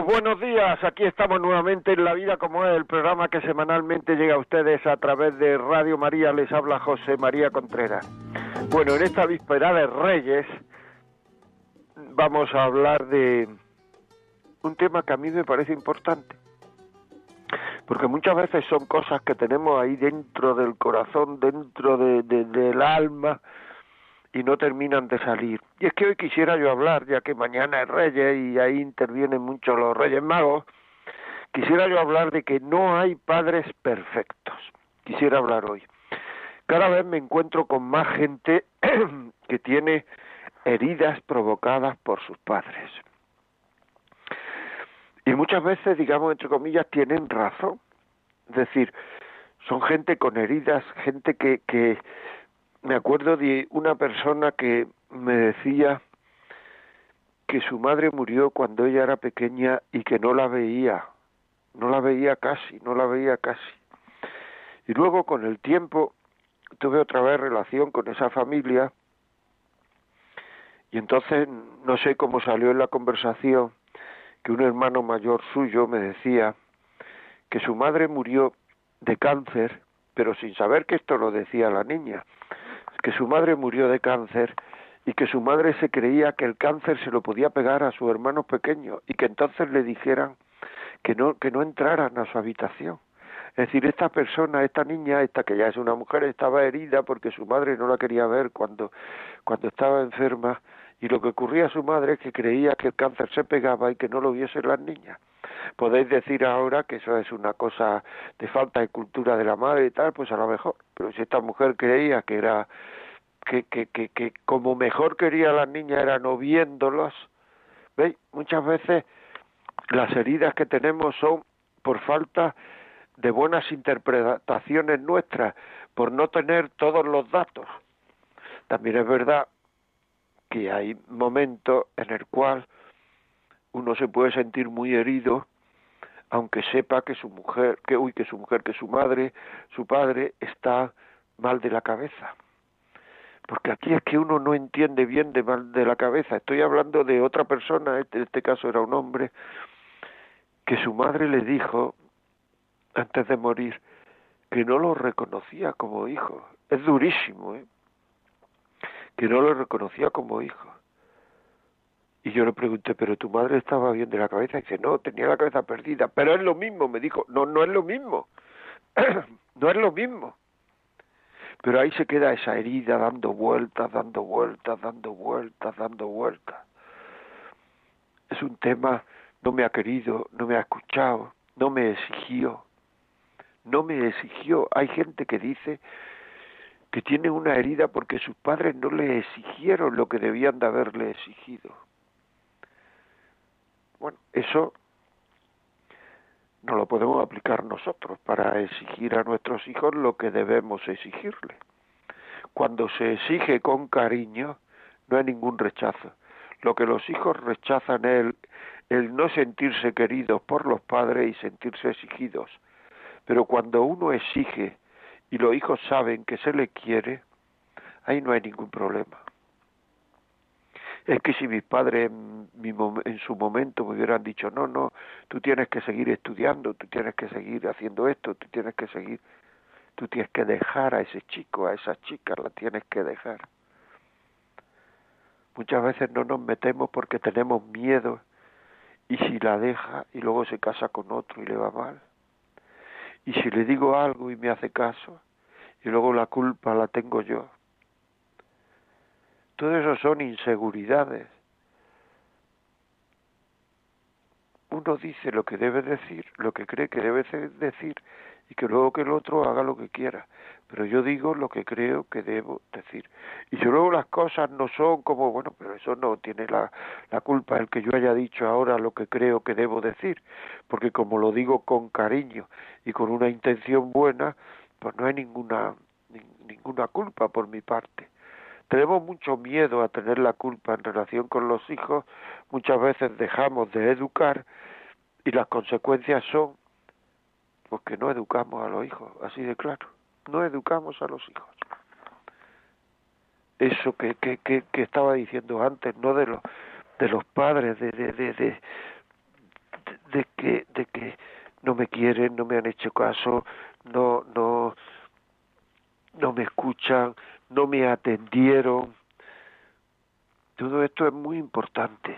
Buenos días. Aquí estamos nuevamente en La Vida como es, el programa que semanalmente llega a ustedes a través de Radio María. Les habla José María Contreras. Bueno, en esta víspera de Reyes vamos a hablar de un tema que a mí me parece importante. Porque muchas veces son cosas que tenemos ahí dentro del corazón, dentro del alma, y no terminan de salir. Y es que hoy quisiera yo hablar, ya que mañana es Reyes y ahí intervienen mucho los Reyes Magos, quisiera yo hablar de que no hay padres perfectos. Quisiera hablar hoy. Cada vez me encuentro con más gente que tiene heridas provocadas por sus padres. Y muchas veces, digamos, entre comillas, tienen razón. Es decir, son gente con heridas, gente que, que, me acuerdo de una persona que me decía que su madre murió cuando ella era pequeña y que no la veía, no la veía casi, no la veía casi. Y luego con el tiempo tuve otra vez relación con esa familia y entonces no sé cómo salió en la conversación que un hermano mayor suyo me decía que su madre murió de cáncer, pero sin saber que esto lo decía la niña que su madre murió de cáncer y que su madre se creía que el cáncer se lo podía pegar a su hermano pequeño y que entonces le dijeran que no que no entraran a su habitación. Es decir, esta persona, esta niña, esta que ya es una mujer, estaba herida porque su madre no la quería ver cuando cuando estaba enferma y lo que ocurría a su madre es que creía que el cáncer se pegaba y que no lo viesen las niñas. Podéis decir ahora que eso es una cosa de falta de cultura de la madre y tal, pues a lo mejor. Pero si esta mujer creía que era que, que, que, que como mejor quería a las niñas era no viéndolos, ¿veis? Muchas veces las heridas que tenemos son por falta de buenas interpretaciones nuestras, por no tener todos los datos. También es verdad que hay momentos en el cual uno se puede sentir muy herido aunque sepa que su mujer, que uy, que su mujer, que su madre, su padre está mal de la cabeza. Porque aquí es que uno no entiende bien de mal de la cabeza. Estoy hablando de otra persona, este, en este caso era un hombre, que su madre le dijo antes de morir que no lo reconocía como hijo. Es durísimo, ¿eh? que no lo reconocía como hijo. Y yo le pregunté, ¿pero tu madre estaba bien de la cabeza? Y dice, no, tenía la cabeza perdida. Pero es lo mismo, me dijo, no, no es lo mismo. no es lo mismo. Pero ahí se queda esa herida dando vueltas, dando vueltas, dando vueltas, dando vueltas. Es un tema, no me ha querido, no me ha escuchado, no me exigió. No me exigió. Hay gente que dice que tiene una herida porque sus padres no le exigieron lo que debían de haberle exigido. Bueno, eso no lo podemos aplicar nosotros para exigir a nuestros hijos lo que debemos exigirle. Cuando se exige con cariño, no hay ningún rechazo. Lo que los hijos rechazan es el, el no sentirse queridos por los padres y sentirse exigidos. Pero cuando uno exige y los hijos saben que se le quiere, ahí no hay ningún problema. Es que si mis padres en, su momento me hubieran dicho, no, no, tú tienes que seguir estudiando, tú tienes que seguir haciendo esto, tú tienes que seguir, tú tienes que dejar a ese chico, a esa chica, la tienes que dejar. Muchas veces no nos metemos porque tenemos miedo y si la deja y luego se casa con otro y le va mal y si le digo algo y me hace caso, y luego la culpa la tengo yo. Todo eso son inseguridades. Uno dice lo que debe decir, lo que cree que debe decir, y que luego que el otro haga lo que quiera. Pero yo digo lo que creo que debo decir. Y si luego las cosas no son como, bueno, pero eso no tiene la, culpa el que yo haya dicho ahora lo que creo que debo decir, porque como lo digo con cariño y con una intención buena, pues no hay ninguna, ninguna culpa por mi parte. Tenemos mucho miedo a tener la culpa en relación con los hijos, muchas veces dejamos de educar y las consecuencias son pues que no educamos a los hijos, así de claro. No educamos a los hijos. Eso que, que, que, que estaba diciendo antes, no de los de los padres, de, de, de, de, de que de que no me quieren, no me han hecho caso, no no no me escuchan, no me atendieron. Todo esto es muy importante.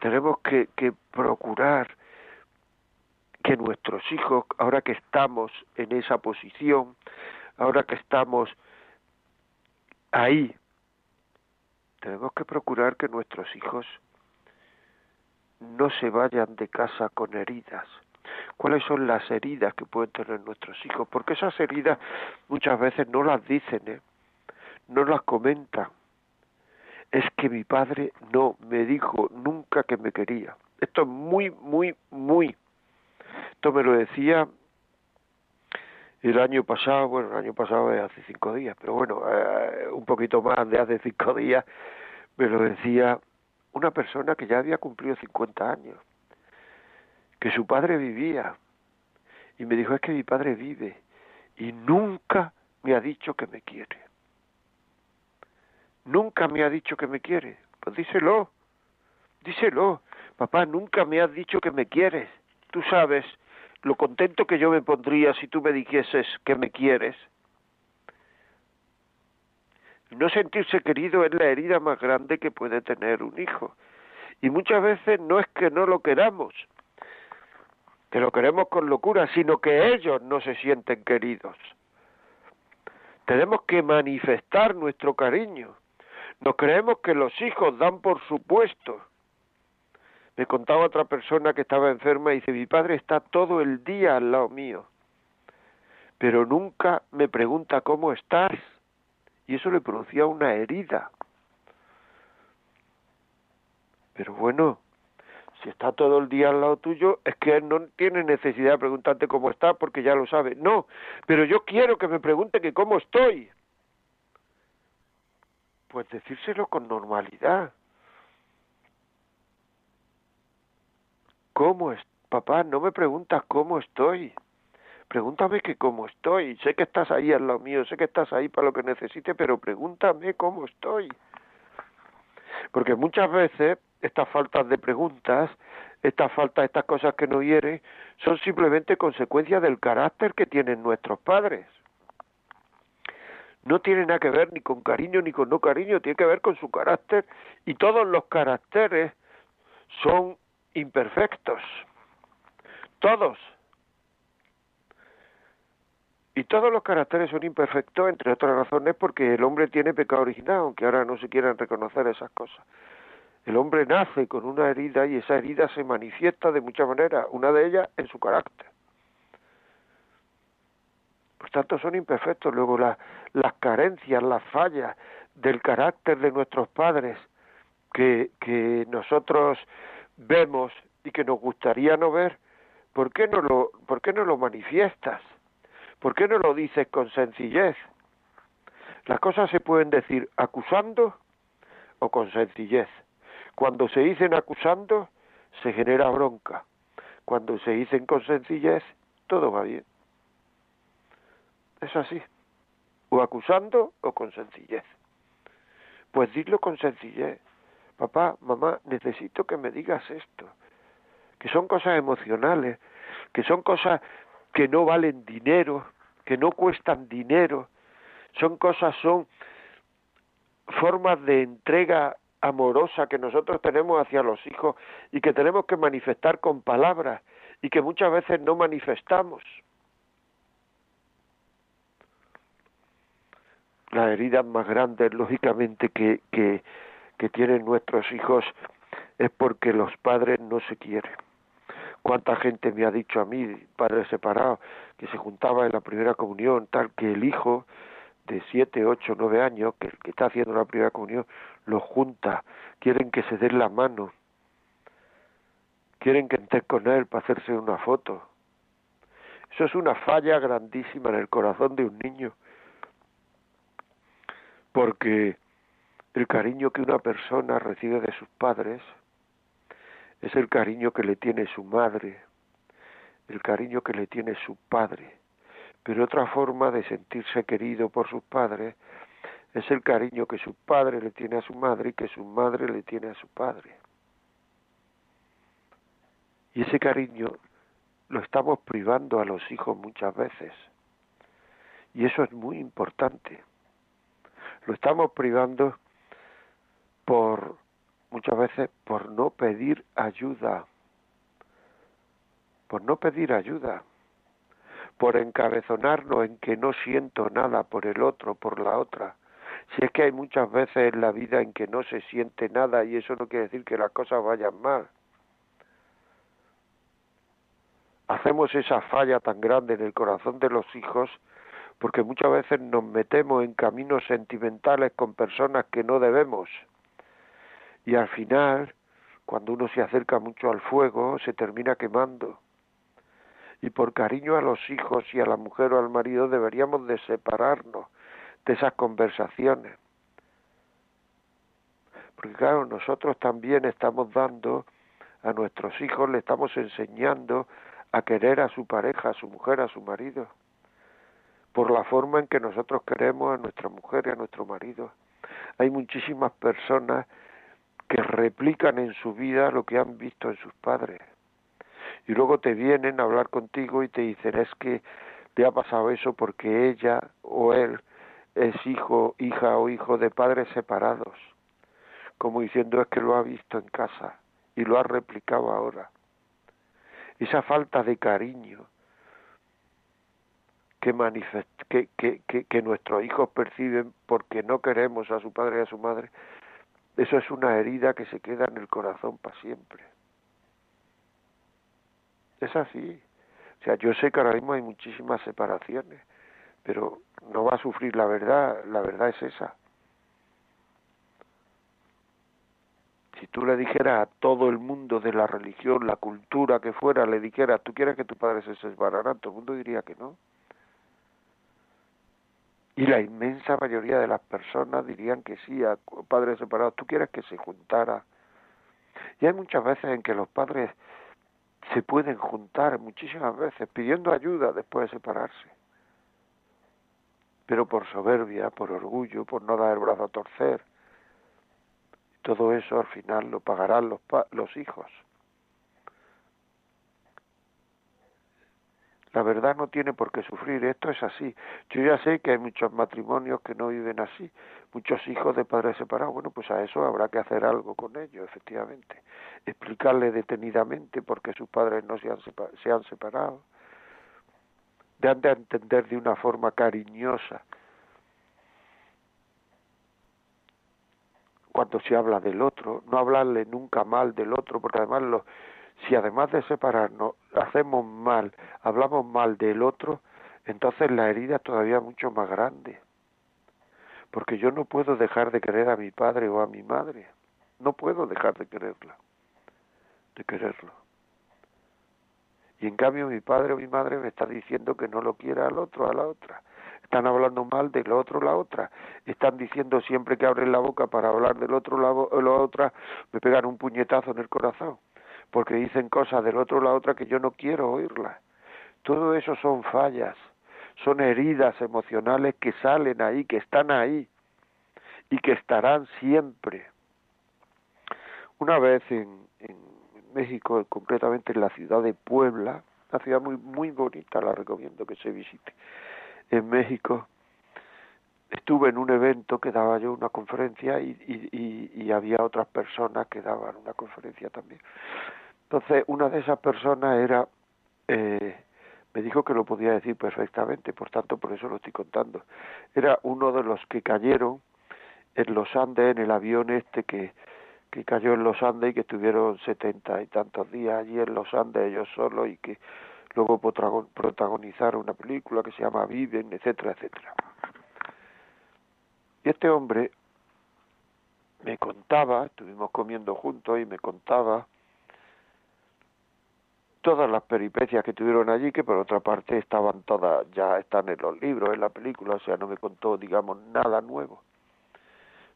Tenemos que, que procurar que nuestros hijos, ahora que estamos en esa posición, ahora que estamos ahí, tenemos que procurar que nuestros hijos no se vayan de casa con heridas. ¿Cuáles son las heridas que pueden tener nuestros hijos? Porque esas heridas muchas veces no las dicen, ¿eh? no las comentan. Es que mi padre no me dijo nunca que me quería. Esto es muy, muy, muy esto me lo decía el año pasado, bueno, el año pasado es hace cinco días, pero bueno, eh, un poquito más de hace cinco días, me lo decía una persona que ya había cumplido 50 años, que su padre vivía, y me dijo, es que mi padre vive, y nunca me ha dicho que me quiere. Nunca me ha dicho que me quiere. Pues díselo, díselo. Papá, nunca me has dicho que me quieres. Tú sabes lo contento que yo me pondría si tú me dijeses que me quieres. No sentirse querido es la herida más grande que puede tener un hijo. Y muchas veces no es que no lo queramos, que lo queremos con locura, sino que ellos no se sienten queridos. Tenemos que manifestar nuestro cariño. No creemos que los hijos dan por supuesto me contaba otra persona que estaba enferma y dice, mi padre está todo el día al lado mío, pero nunca me pregunta cómo estás. Y eso le producía una herida. Pero bueno, si está todo el día al lado tuyo, es que él no tiene necesidad de preguntarte cómo está porque ya lo sabe. No, pero yo quiero que me pregunte que cómo estoy. Pues decírselo con normalidad. ¿Cómo es? Papá, no me preguntas cómo estoy. Pregúntame que cómo estoy. Sé que estás ahí al lado mío, sé que estás ahí para lo que necesite, pero pregúntame cómo estoy. Porque muchas veces estas faltas de preguntas, estas faltas, estas cosas que no hieren, son simplemente consecuencias del carácter que tienen nuestros padres. No tiene nada que ver ni con cariño ni con no cariño, tiene que ver con su carácter y todos los caracteres son imperfectos, todos. Y todos los caracteres son imperfectos, entre otras razones, porque el hombre tiene pecado original, aunque ahora no se quieran reconocer esas cosas. El hombre nace con una herida y esa herida se manifiesta de muchas maneras, una de ellas en su carácter. Por tanto, son imperfectos. Luego las carencias, las fallas del carácter de nuestros padres que, que nosotros vemos y que nos gustaría no ver, ¿por qué no lo, por qué no lo manifiestas? ¿Por qué no lo dices con sencillez? Las cosas se pueden decir acusando o con sencillez. Cuando se dicen acusando, se genera bronca. Cuando se dicen con sencillez, todo va bien. Es así. O acusando o con sencillez. Pues dilo con sencillez papá, mamá, necesito que me digas esto, que son cosas emocionales, que son cosas que no valen dinero, que no cuestan dinero, son cosas, son formas de entrega amorosa que nosotros tenemos hacia los hijos y que tenemos que manifestar con palabras y que muchas veces no manifestamos. Las heridas más grandes, lógicamente, que, que, que tienen nuestros hijos es porque los padres no se quieren. cuánta gente me ha dicho a mí, padres separados, que se juntaba en la primera comunión, tal que el hijo de siete, ocho, nueve años, que, que está haciendo la primera comunión, lo junta, quieren que se den la mano, quieren que estés con él para hacerse una foto. Eso es una falla grandísima en el corazón de un niño, porque el cariño que una persona recibe de sus padres es el cariño que le tiene su madre, el cariño que le tiene su padre. Pero otra forma de sentirse querido por sus padres es el cariño que su padre le tiene a su madre y que su madre le tiene a su padre. Y ese cariño lo estamos privando a los hijos muchas veces. Y eso es muy importante. Lo estamos privando por muchas veces por no pedir ayuda. Por no pedir ayuda. Por encabezonarnos en que no siento nada por el otro, por la otra. Si es que hay muchas veces en la vida en que no se siente nada y eso no quiere decir que las cosas vayan mal. hacemos esa falla tan grande en el corazón de los hijos porque muchas veces nos metemos en caminos sentimentales con personas que no debemos. Y al final, cuando uno se acerca mucho al fuego, se termina quemando. Y por cariño a los hijos y a la mujer o al marido deberíamos de separarnos de esas conversaciones. Porque claro, nosotros también estamos dando a nuestros hijos, le estamos enseñando a querer a su pareja, a su mujer, a su marido, por la forma en que nosotros queremos a nuestra mujer y a nuestro marido. Hay muchísimas personas que replican en su vida lo que han visto en sus padres. Y luego te vienen a hablar contigo y te dicen es que te ha pasado eso porque ella o él es hijo, hija o hijo de padres separados. Como diciendo es que lo ha visto en casa y lo ha replicado ahora esa falta de cariño que, que, que, que, nuestros hijos perciben porque no queremos a su padre y a su madre, eso es una herida que se queda en el corazón para siempre. Es así. O sea, yo sé que ahora mismo hay muchísimas separaciones, pero no va a sufrir la verdad, la verdad es esa. si tú le dijeras a todo el mundo de la religión, la cultura que fuera, le dijeras, ¿tú quieres que tu padre se separara? Todo el mundo diría que no. Y la inmensa mayoría de las personas dirían que sí a padres separados. ¿Tú quieres que se juntara? Y hay muchas veces en que los padres se pueden juntar, muchísimas veces, pidiendo ayuda después de separarse. Pero por soberbia, por orgullo, por no dar el brazo a torcer, todo eso al final lo pagarán los, los hijos. La verdad no tiene por qué sufrir, esto es así. Yo ya sé que hay muchos matrimonios que no viven así, muchos hijos de padres separados. Bueno, pues a eso habrá que hacer algo con ellos, efectivamente. Explicarle detenidamente por qué sus padres no se han, se han separado. De a entender de una forma cariñosa cuando se habla del otro, no hablarle nunca mal del otro, porque además lo, si además de separarnos hacemos mal, hablamos mal del otro, entonces la herida es todavía mucho más grande. Porque yo no puedo dejar de querer a mi padre o a mi madre. No puedo dejar de quererla, de quererlo. Y en cambio mi padre o mi madre me está diciendo que no lo quiera al otro, a la otra están hablando mal del otro la otra, están diciendo siempre que abren la boca para hablar del otro la, la otra, me pegan un puñetazo en el corazón, porque dicen cosas del otro la otra que yo no quiero oírlas. Todo eso son fallas, son heridas emocionales que salen ahí, que están ahí y que estarán siempre. Una vez en, en México, concretamente en la ciudad de Puebla, una ciudad muy muy bonita, la recomiendo que se visite en México, estuve en un evento que daba yo una conferencia y, y, y, había otras personas que daban una conferencia también. Entonces, una de esas personas era, eh, me dijo que lo podía decir perfectamente, por tanto, por eso lo estoy contando. Era uno de los que cayeron en los Andes en el avión este que, que cayó en los Andes y que estuvieron setenta y tantos días allí en los Andes ellos solos y que luego protagonizaron una película que se llama Viven, etcétera, etcétera. Y este hombre me contaba, estuvimos comiendo juntos y me contaba todas las peripecias que tuvieron allí, que por otra parte estaban todas, ya están en los libros, en la película, o sea, no me contó, digamos, nada nuevo.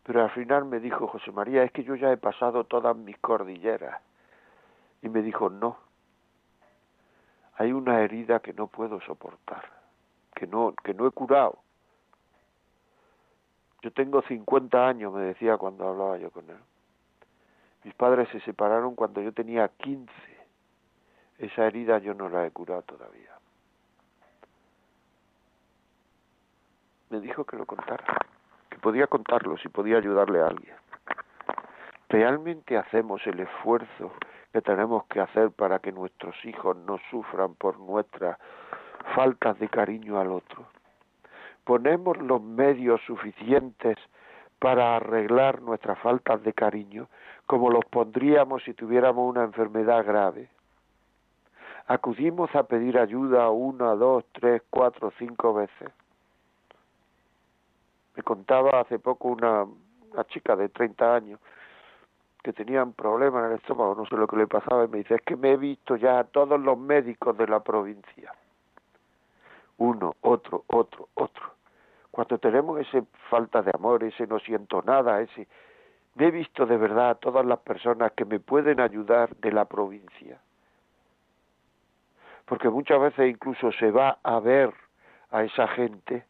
Pero al final me dijo José María, es que yo ya he pasado todas mis cordilleras. Y me dijo, no, hay una herida que no puedo soportar, que no, que no he curado. Yo tengo 50 años, me decía cuando hablaba yo con él. Mis padres se separaron cuando yo tenía 15 esa herida yo no la he curado todavía. Me dijo que lo contara, que podía contarlo si podía ayudarle a alguien. ¿Realmente hacemos el esfuerzo que tenemos que hacer para que nuestros hijos no sufran por nuestras faltas de cariño al otro? ¿Ponemos los medios suficientes para arreglar nuestras faltas de cariño como los pondríamos si tuviéramos una enfermedad grave? Acudimos a pedir ayuda una, dos, tres, cuatro, cinco veces. Me contaba hace poco una, chica de 30 años que tenía un problema en el estómago, no sé lo que le pasaba, y me dice, es que me he visto ya a todos los médicos de la provincia. Uno, otro, otro, otro. Cuando tenemos esa falta de amor, ese no siento nada, ese... Me he visto de verdad a todas las personas que me pueden ayudar de la provincia porque muchas veces incluso se va a ver a esa gente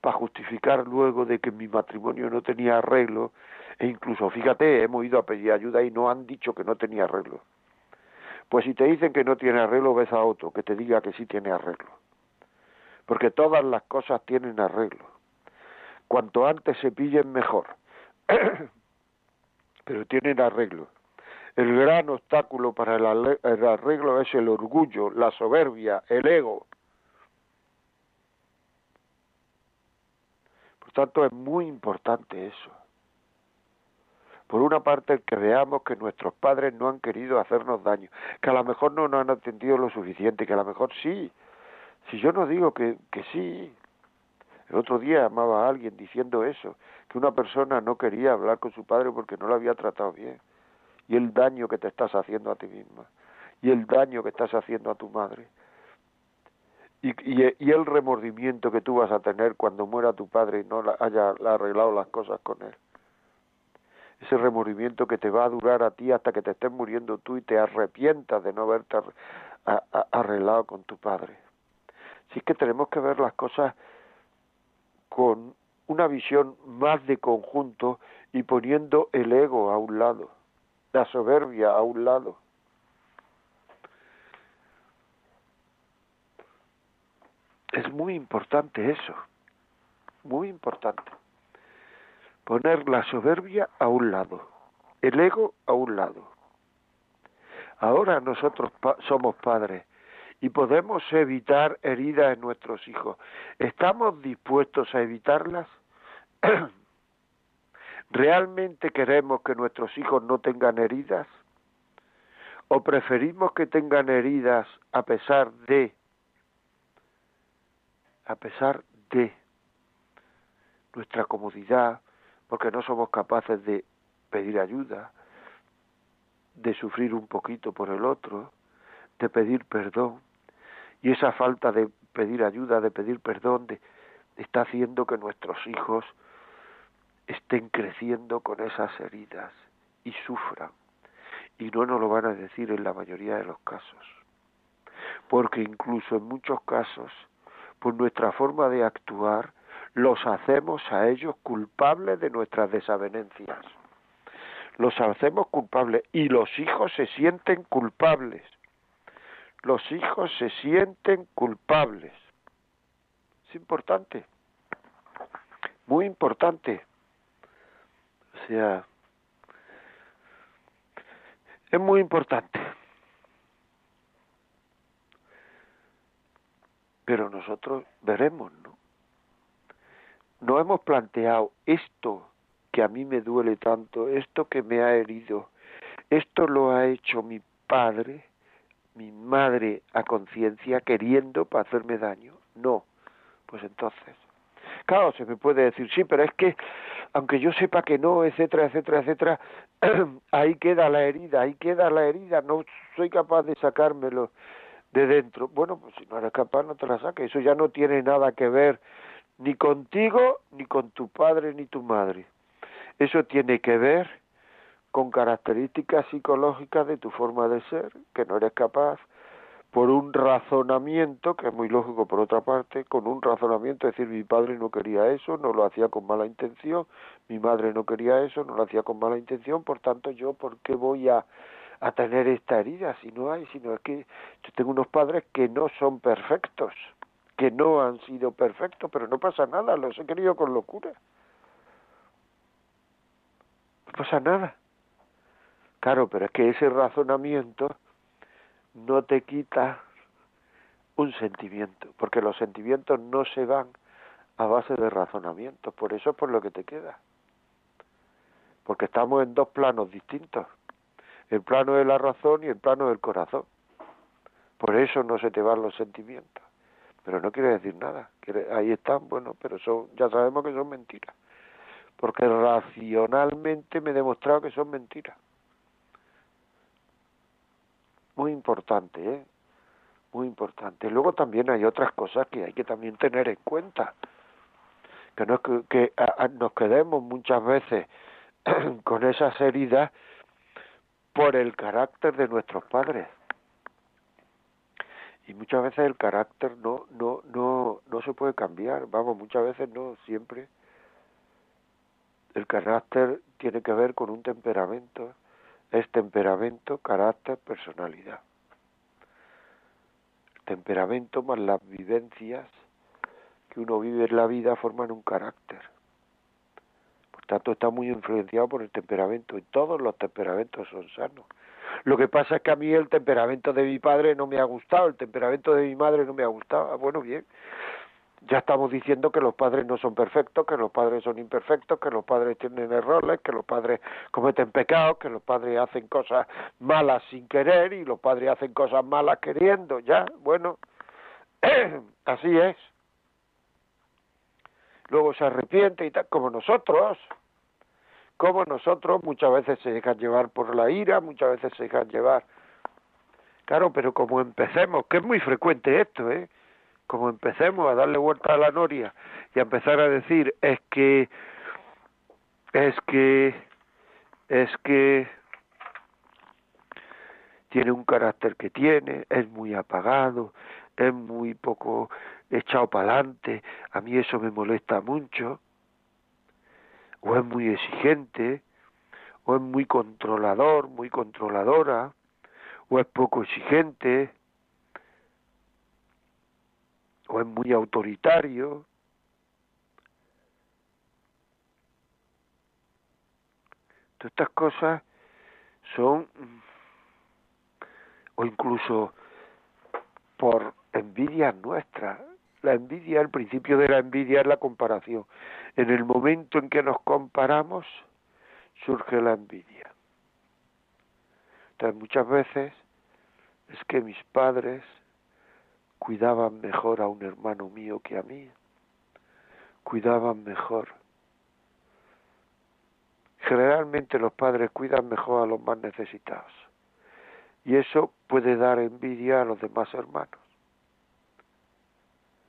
para justificar luego de que mi matrimonio no tenía arreglo e incluso fíjate hemos ido a pedir ayuda y no han dicho que no tenía arreglo. Pues si te dicen que no tiene arreglo ves a otro que te diga que sí tiene arreglo. Porque todas las cosas tienen arreglo. Cuanto antes se pillen mejor. Pero tienen arreglo el gran obstáculo para el arreglo es el orgullo, la soberbia, el ego. Por tanto, es muy importante eso. Por una parte, que veamos que nuestros padres no han querido hacernos daño, que a lo mejor no nos han atendido lo suficiente, que a lo mejor sí. Si yo no digo que, que sí, el otro día amaba a alguien diciendo eso, que una persona no quería hablar con su padre porque no lo había tratado bien y el daño que te estás haciendo a ti misma y el daño que estás haciendo a tu madre y, y, el remordimiento que tú vas a tener cuando muera tu padre y no haya arreglado las cosas con él. Ese remordimiento que te va a durar a ti hasta que te estés muriendo tú y te arrepientas de no haberte arreglado con tu padre. Así que tenemos que ver las cosas con una visión más de conjunto y poniendo el ego a un lado la soberbia a un lado. Es muy importante eso, muy importante. Poner la soberbia a un lado, el ego a un lado. Ahora nosotros somos padres y podemos evitar heridas en nuestros hijos. ¿Estamos dispuestos a evitarlas? ¿Realmente queremos que nuestros hijos no tengan heridas? ¿O preferimos que tengan heridas a pesar de, a pesar de nuestra comodidad, porque no somos capaces de pedir ayuda, de sufrir un poquito por el otro, de pedir perdón? Y esa falta de pedir ayuda, de pedir perdón, de, está haciendo que nuestros hijos estén creciendo con esas heridas y sufran. Y no nos lo van a decir en la mayoría de los casos. Porque incluso en muchos casos, por nuestra forma de actuar, los hacemos a ellos culpables de nuestras desavenencias. Los hacemos culpables y los hijos se sienten culpables. Los hijos se sienten culpables. Es importante, muy importante. Sea, es muy importante. Pero nosotros veremos, ¿no? No hemos planteado esto que a mí me duele tanto, esto que me ha herido, esto lo ha hecho mi padre, mi madre a conciencia queriendo para hacerme daño. No, pues entonces, claro, se me puede decir, sí, pero es que aunque yo sepa que no, etcétera, etcétera, etcétera, ahí queda la herida, ahí queda la herida, no soy capaz de sacármelo de dentro. Bueno, pues si no eres capaz, no te la saques. Eso ya no tiene nada que ver ni contigo, ni con tu padre, ni tu madre. Eso tiene que ver con características psicológicas de tu forma de ser, que no eres capaz por un razonamiento, que es muy lógico por otra parte, con un razonamiento, es decir, mi padre no quería eso, no lo hacía con mala intención, mi madre no quería eso, no lo hacía con mala intención, por tanto yo, ¿por qué voy a, a tener esta herida si no hay? Sino es que yo tengo unos padres que no son perfectos, que no han sido perfectos, pero no pasa nada, los he querido con locura. No pasa nada. Claro, pero es que ese razonamiento no te quita un sentimiento, porque los sentimientos no se van a base de razonamiento, por eso es por lo que te queda. Porque estamos en dos planos distintos, el plano de la razón y el plano del corazón. Por eso no se te van los sentimientos. Pero no quiere decir nada. ahí están, bueno, pero son, ya sabemos que son mentiras. Porque racionalmente me he demostrado que son mentiras muy importante, ¿eh? Muy importante. Luego también hay otras cosas que hay que también tener en cuenta. Que no es que, nos quedemos muchas veces con esas heridas por el carácter de nuestros padres. Y muchas veces el carácter no, no, no, no se puede cambiar. Vamos, muchas veces no, siempre. El carácter tiene que ver con un temperamento es temperamento, carácter, personalidad. temperamento más las vivencias que uno vive en la vida forman un carácter. Por tanto, está muy influenciado por el temperamento y todos los temperamentos son sanos. Lo que pasa es que a mí el temperamento de mi padre no me ha gustado, el temperamento de mi madre no me ha gustado. Ah, bueno, bien, ya estamos diciendo que los padres no son perfectos, que los padres son imperfectos, que los padres tienen errores, que los padres cometen pecados, que los padres hacen cosas malas sin querer y los padres hacen cosas malas queriendo, ya, bueno, así es. Luego se arrepiente y tal, como nosotros, como nosotros muchas veces se dejan llevar por la ira, muchas veces se dejan llevar. Claro, pero como empecemos, que es muy frecuente esto, ¿eh? Como empecemos a darle vuelta a la noria y a empezar a decir es que es que es que tiene un carácter que tiene, es muy apagado, es muy poco echado para adelante, a mí eso me molesta mucho, o es muy exigente, o es muy controlador, muy controladora, o es poco exigente, o es muy autoritario. Todas estas cosas son, o incluso por envidia nuestra. La envidia, el principio de la envidia es la comparación. En el momento en que nos comparamos, surge la envidia. Entonces muchas veces es que mis padres cuidaban mejor a un hermano mío que a mí, cuidaban mejor. Generalmente los padres cuidan mejor a los más necesitados y eso puede dar envidia a los demás hermanos.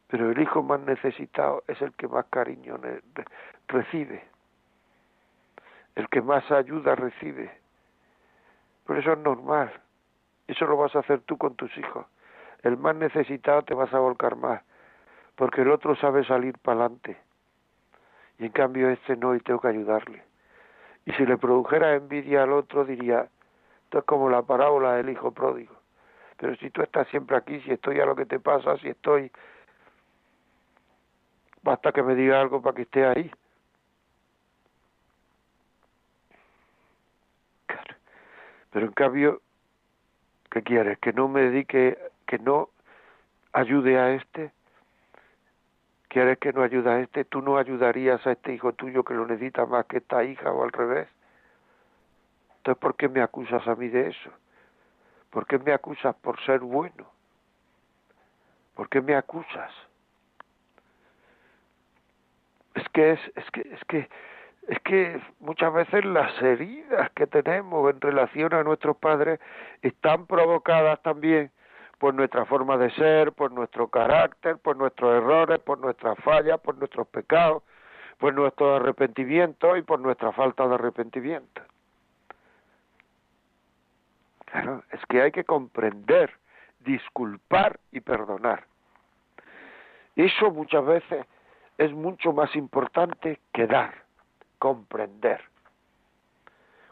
Pero el hijo más necesitado es el que más cariño recibe, el que más ayuda recibe. Por eso es normal. Eso lo vas a hacer tú con tus hijos el más necesitado te vas a volcar más, porque el otro sabe salir para adelante. Y en cambio este no y tengo que ayudarle. Y si le produjera envidia al otro diría, esto es como la parábola del hijo pródigo. Pero si tú estás siempre aquí, si estoy a lo que te pasa, si estoy, basta que me diga algo para que esté ahí. Pero en cambio, ¿qué quieres? Que no me dedique que no ayude a este? ¿Quieres que no ayude a este? ¿Tú no ayudarías a este hijo tuyo que lo necesita más que esta hija o al revés? Entonces, ¿por qué me acusas a mí de eso? ¿Por qué me acusas por ser bueno? ¿Por qué me acusas? Es que es, es que, es que, es que muchas veces las heridas que tenemos en relación a nuestros padres están provocadas también por nuestra forma de ser, por nuestro carácter, por nuestros errores, por nuestras fallas, por nuestros pecados, por nuestro arrepentimiento y por nuestra falta de arrepentimiento. Claro, es que hay que comprender, disculpar y perdonar. Eso muchas veces es mucho más importante que dar, comprender.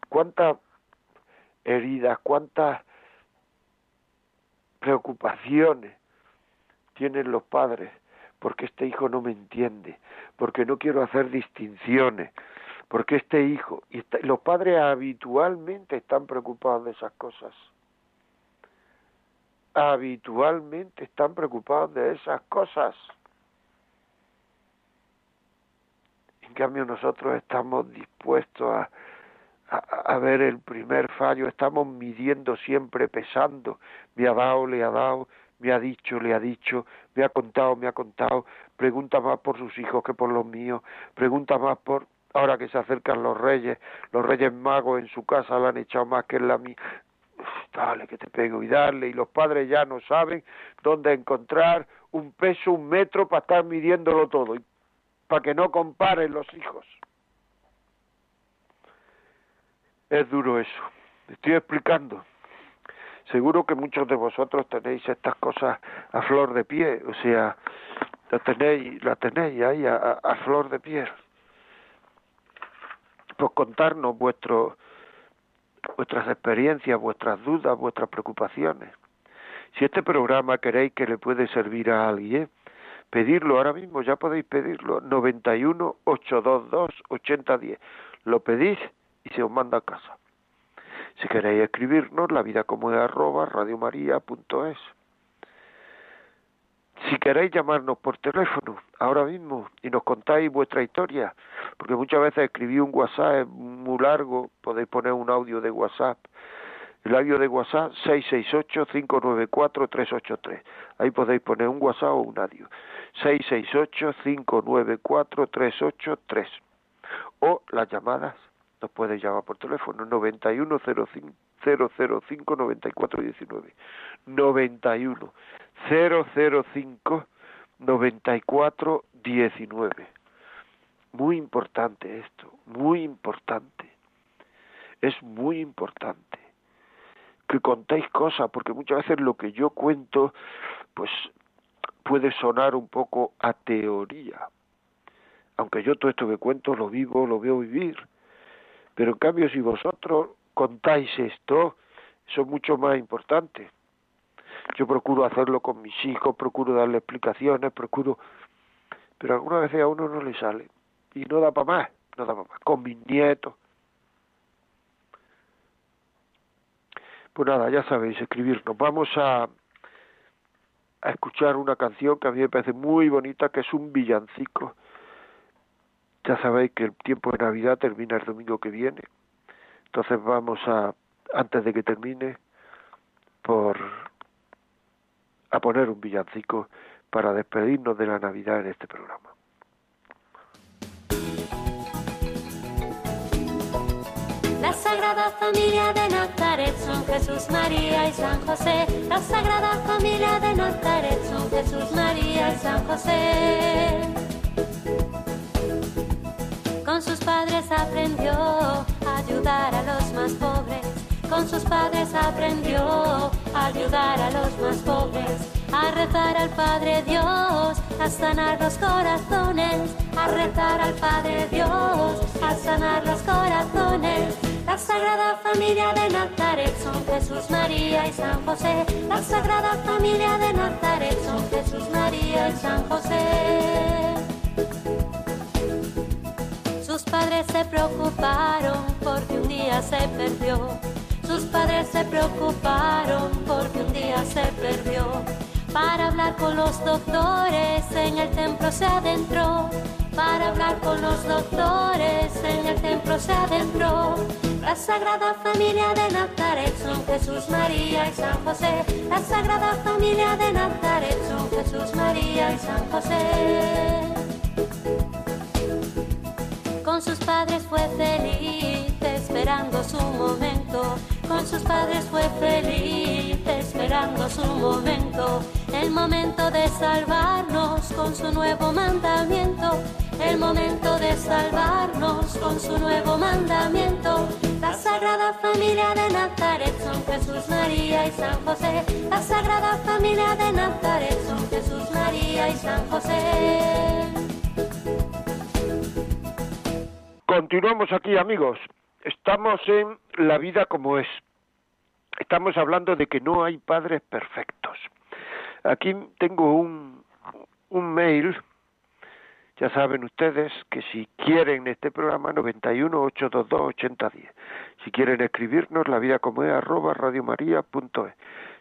¿Cuántas heridas, cuántas preocupaciones tienen los padres porque este hijo no me entiende, porque no quiero hacer distinciones, porque este hijo, y los padres habitualmente están preocupados de esas cosas, habitualmente están preocupados de esas cosas. En cambio nosotros estamos dispuestos a, a, ver el primer fallo, estamos midiendo siempre, pesando, me ha dado, le ha dado, me ha dicho, le ha dicho, me ha contado, me ha contado, pregunta más por sus hijos que por los míos, pregunta más por, ahora que se acercan los reyes, los reyes magos en su casa la han echado más que en la mía, dale que te pego y darle, y los padres ya no saben dónde encontrar un peso, un metro para estar midiéndolo todo, para que no comparen los hijos. Es duro eso. Estoy explicando. Seguro que muchos de vosotros tenéis estas cosas a flor de pie, o sea, la tenéis, la tenéis ahí a, flor de piel. Pues contarnos vuestro, vuestras experiencias, vuestras dudas, vuestras preocupaciones. Si este programa queréis que le puede servir a alguien, pedirlo ahora mismo, ya podéis pedirlo, 91 822 8010. Lo pedís y se os manda a casa. Si queréis escribirnos, la vida como es arroba radiomaria.es. Si queréis llamarnos por teléfono ahora mismo y nos contáis vuestra historia, porque muchas veces escribí un WhatsApp muy largo, podéis poner un audio de WhatsApp. El audio de WhatsApp 668-594-383. Ahí podéis poner un WhatsApp o un audio. 668-594-383. O las llamadas nos puede llamar por teléfono 91 005 9419 91 005 9419 muy importante esto muy importante. Es muy importante que contéis cosas porque muchas veces lo que yo cuento pues puede sonar un poco a teoría. Aunque yo todo esto que cuento lo vivo lo veo vivir pero en cambio, si vosotros contáis esto, eso es mucho más importante. Yo procuro hacerlo con mis hijos, procuro darle explicaciones, procuro... Pero algunas veces a uno no le sale. Y no da para más, no da para más. Con mis nietos. Pues nada, ya sabéis, escribirnos. Vamos a, a escuchar una canción que a mí me parece muy bonita, que es un villancico ya sabéis que el tiempo de Navidad termina el domingo que viene. Entonces vamos a, antes de que termine, por a poner un villancico para despedirnos de la Navidad en este programa. La Sagrada Familia de Nazaret son Jesús, María y San José. La Sagrada Familia de Nazaret son Jesús, María y San José. Sus padres aprendió a ayudar a los más pobres. Con sus padres aprendió a ayudar a los más pobres. A rezar al Padre Dios, a sanar los corazones. A rezar al Padre Dios, a sanar los corazones. La Sagrada Familia de Nazaret son Jesús, María y San José. La Sagrada Familia de Nazaret son Jesús, María y San José. Padres se preocuparon porque un día se perdió. Sus padres se preocuparon porque un día se perdió. Para hablar con los doctores en el templo se adentró. para hablar con los doctores en el templo se adentró. La Sagrada Familia de Nazaret son Jesús, María y San José. La Sagrada Familia de Nazaret son Jesús, María y San José. Con sus padres fue feliz, esperando su momento. Con sus padres fue feliz, esperando su momento. El momento de salvarnos con su nuevo mandamiento. El momento de salvarnos con su nuevo mandamiento. La Sagrada Familia de Nazaret son Jesús, María y San José. La Sagrada Familia de Nazaret son Jesús, María y San José. Continuamos aquí, amigos. Estamos en la vida como es. Estamos hablando de que no hay padres perfectos. Aquí tengo un, un mail. Ya saben ustedes que si quieren este programa 91 822 8010. Si quieren escribirnos la vida como es arroba radiomaria.es.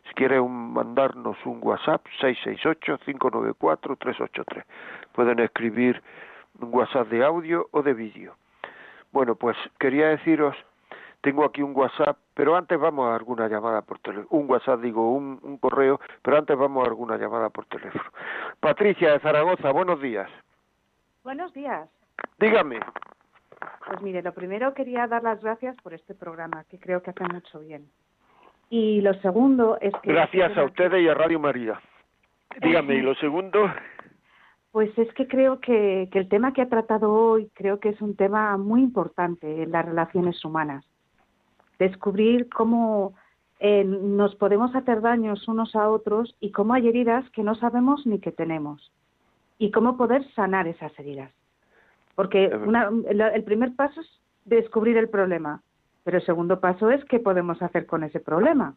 Si quieren mandarnos un WhatsApp 668 594 383. Pueden escribir un WhatsApp de audio o de vídeo. Bueno, pues quería deciros, tengo aquí un WhatsApp, pero antes vamos a alguna llamada por teléfono. Un WhatsApp, digo, un, un correo, pero antes vamos a alguna llamada por teléfono. Patricia de Zaragoza, buenos días. Buenos días. Dígame. Pues mire, lo primero quería dar las gracias por este programa, que creo que hace mucho bien. Y lo segundo es que... Gracias a ustedes y a Radio María. Dígame, y lo segundo... Pues es que creo que, que, el tema que ha tratado hoy creo que es un tema muy importante en las relaciones humanas. Descubrir cómo eh, nos podemos hacer daños unos a otros y cómo hay heridas que no sabemos ni que tenemos. Y cómo poder sanar esas heridas. Porque una, el primer paso es descubrir el problema, pero el segundo paso es qué podemos hacer con ese problema.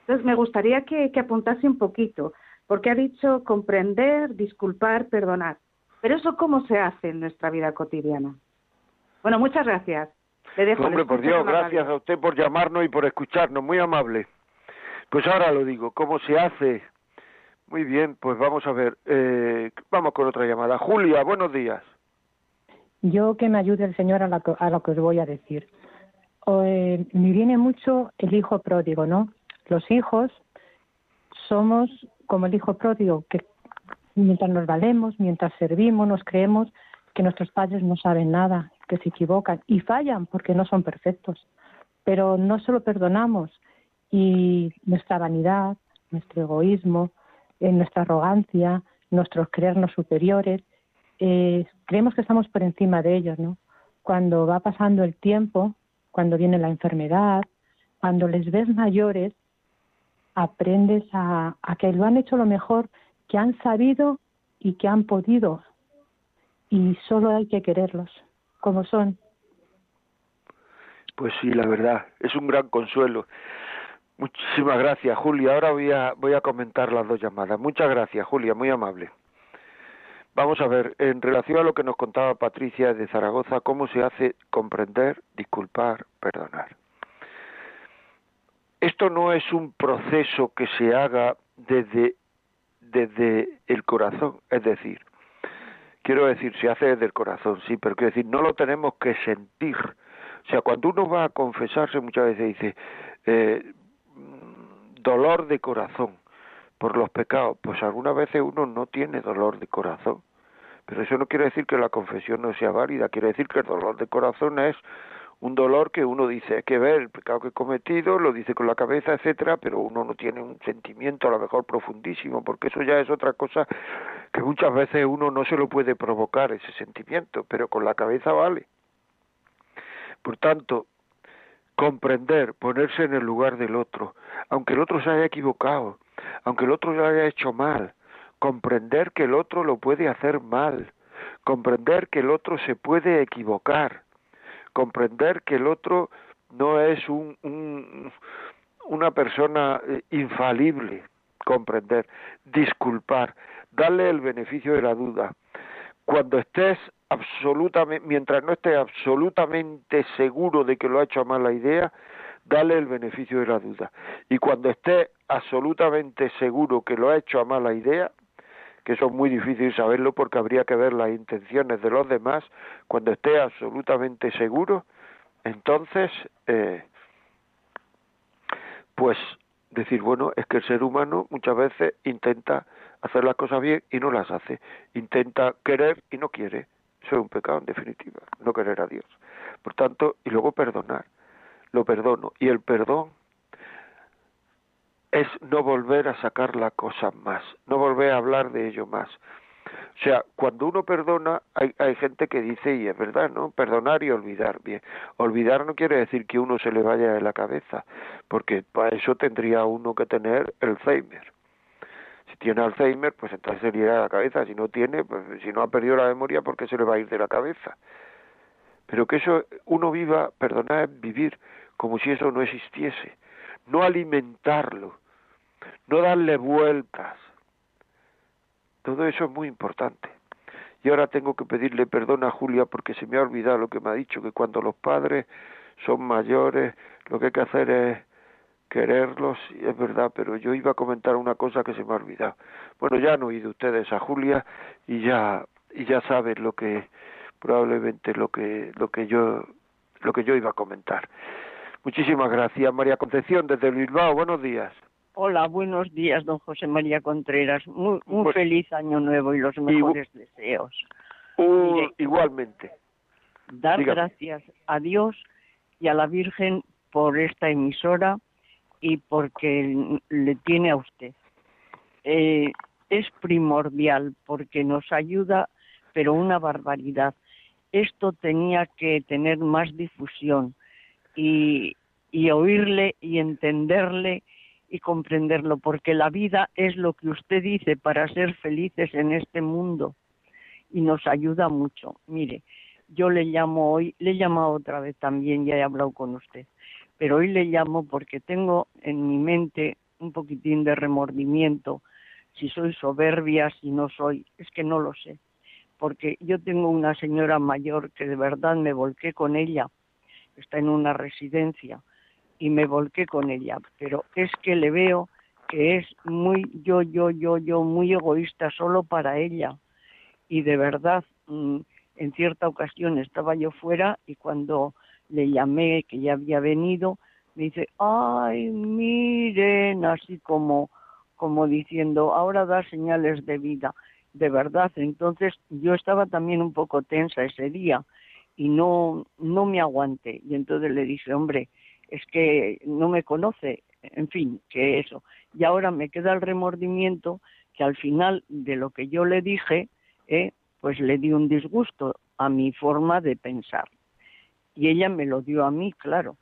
Entonces me gustaría que, que apuntase un poquito porque ha dicho comprender, disculpar, perdonar. Pero eso cómo se hace en nuestra vida cotidiana. Bueno, muchas gracias. Le dejo, Hombre, por Dios, gracias a usted por llamarnos y por escucharnos, muy amable. Pues ahora lo digo, ¿cómo se hace? Muy bien, pues vamos a ver, eh, vamos con otra llamada. Julia, buenos días. Yo que me ayude el Señor a, a lo que os voy a decir. Eh, me viene mucho el hijo pródigo, ¿no? Los hijos somos como el hijo pródigo, que mientras nos valemos, mientras servimos, nos creemos que nuestros padres no saben nada, que se equivocan y fallan porque no son perfectos. Pero no se lo perdonamos y nuestra vanidad, nuestro egoísmo, eh, nuestra arrogancia, nuestros creernos superiores, eh, creemos que estamos por encima de ellos, ¿no? Cuando va pasando el tiempo, cuando viene la enfermedad, cuando les ves mayores, aprendes a, que lo han hecho lo mejor que han sabido y que han podido. Y solo hay que quererlos, como son. Pues sí, la verdad, es un gran consuelo. Muchísimas gracias, Julia. Ahora voy a, voy a comentar las dos llamadas. Muchas gracias, Julia, muy amable. Vamos a ver, en relación a lo que nos contaba Patricia de Zaragoza, cómo se hace comprender, disculpar, perdonar. Esto no es un proceso que se haga desde, desde el corazón, es decir, quiero decir, se hace desde el corazón, sí, pero quiero decir, no lo tenemos que sentir. O sea, cuando uno va a confesarse muchas veces dice, eh, dolor de corazón por los pecados, pues algunas veces uno no tiene dolor de corazón. Pero eso no quiere decir que la confesión no sea válida, quiere decir que el dolor de corazón es un dolor que uno dice, hay que ver el pecado que he cometido, lo dice con la cabeza, etcétera, pero uno no tiene un sentimiento a lo mejor profundísimo, porque eso ya es otra cosa que muchas veces uno no se lo puede provocar ese sentimiento, pero con la cabeza vale. Por tanto, comprender, ponerse en el lugar del otro, aunque el otro se haya equivocado, aunque el otro lo haya hecho mal, comprender que el otro lo puede hacer mal, comprender que el otro se puede equivocar, comprender que el otro no es un, una persona eh, infalible, comprender, disculpar, darle el beneficio de la duda. Cuando estés absolutamente, mientras no estés absolutamente seguro de que lo ha hecho a mala idea, dale el beneficio de la duda. Y cuando estés absolutamente seguro que lo ha hecho a mala idea, que eso es muy difícil saberlo porque habría que ver las intenciones de los demás, cuando esté absolutamente seguro, entonces, eh, pues decir, bueno, es que el ser humano muchas veces intenta hacer las cosas bien y no las hace, intenta querer y no quiere, eso es un pecado en definitiva, no querer a Dios. Por tanto, y luego perdonar, lo perdono, y el perdón es no volver a sacar la cosa más, no volver a hablar de ello más. O sea, cuando uno perdona, hay, hay gente que dice, y es verdad, ¿no? Perdonar y olvidar. Bien, olvidar no quiere decir que uno se le vaya de la cabeza, porque para eso tendría uno que tener Alzheimer. Si tiene Alzheimer, pues entonces se le irá de la cabeza. Si no tiene, pues si no ha perdido la memoria, porque se le va a ir de la cabeza? Pero que eso uno viva, perdonar es vivir como si eso no existiese, no alimentarlo, no darle vueltas. Todo eso es muy importante. Y ahora tengo que pedirle perdón a Julia porque se me ha olvidado lo que me ha dicho, que cuando los padres son mayores, lo que hay que hacer es quererlos, es verdad, pero yo iba a comentar una cosa que se me ha olvidado. Bueno, ya han oído ustedes a Julia y ya y ya saben lo que probablemente lo que lo que yo lo que yo iba a comentar. Muchísimas gracias, María Concepción desde Bilbao. Buenos días. Hola, buenos días, don José María Contreras. Muy, un feliz año nuevo y los mejores deseos. igualmente. Dar gracias a Dios y a la Virgen por esta emisora y porque le tiene a usted. Eh, es primordial porque nos ayuda, pero una barbaridad. Esto tenía que tener más difusión y, y oírle y entenderle y comprenderlo, porque la vida es lo que usted dice para ser felices en este mundo y nos ayuda mucho. Mire, yo le llamo hoy, le he llamado otra vez también, ya he hablado con usted, pero hoy le llamo porque tengo en mi mente un poquitín de remordimiento, si soy soberbia, si no soy, es que no lo sé, porque yo tengo una señora mayor que de verdad me volqué con ella, está en una residencia, y me volqué con ella, pero es que le veo que es muy yo, yo, yo, yo, muy egoísta solo para ella. Y de verdad, mm, en cierta ocasión estaba yo fuera y cuando le llamé que ya había venido, me dice, ay, miren, así como, como diciendo, ahora da señales de vida. De verdad, entonces yo estaba también un poco tensa ese día y no, no me aguanté. Y entonces le dije, hombre, es que no me conoce, en fin, que eso. Y ahora me queda el remordimiento que al final de lo que yo le dije, eh, pues le di un disgusto a mi forma de pensar. Y ella me lo dio a mí, claro.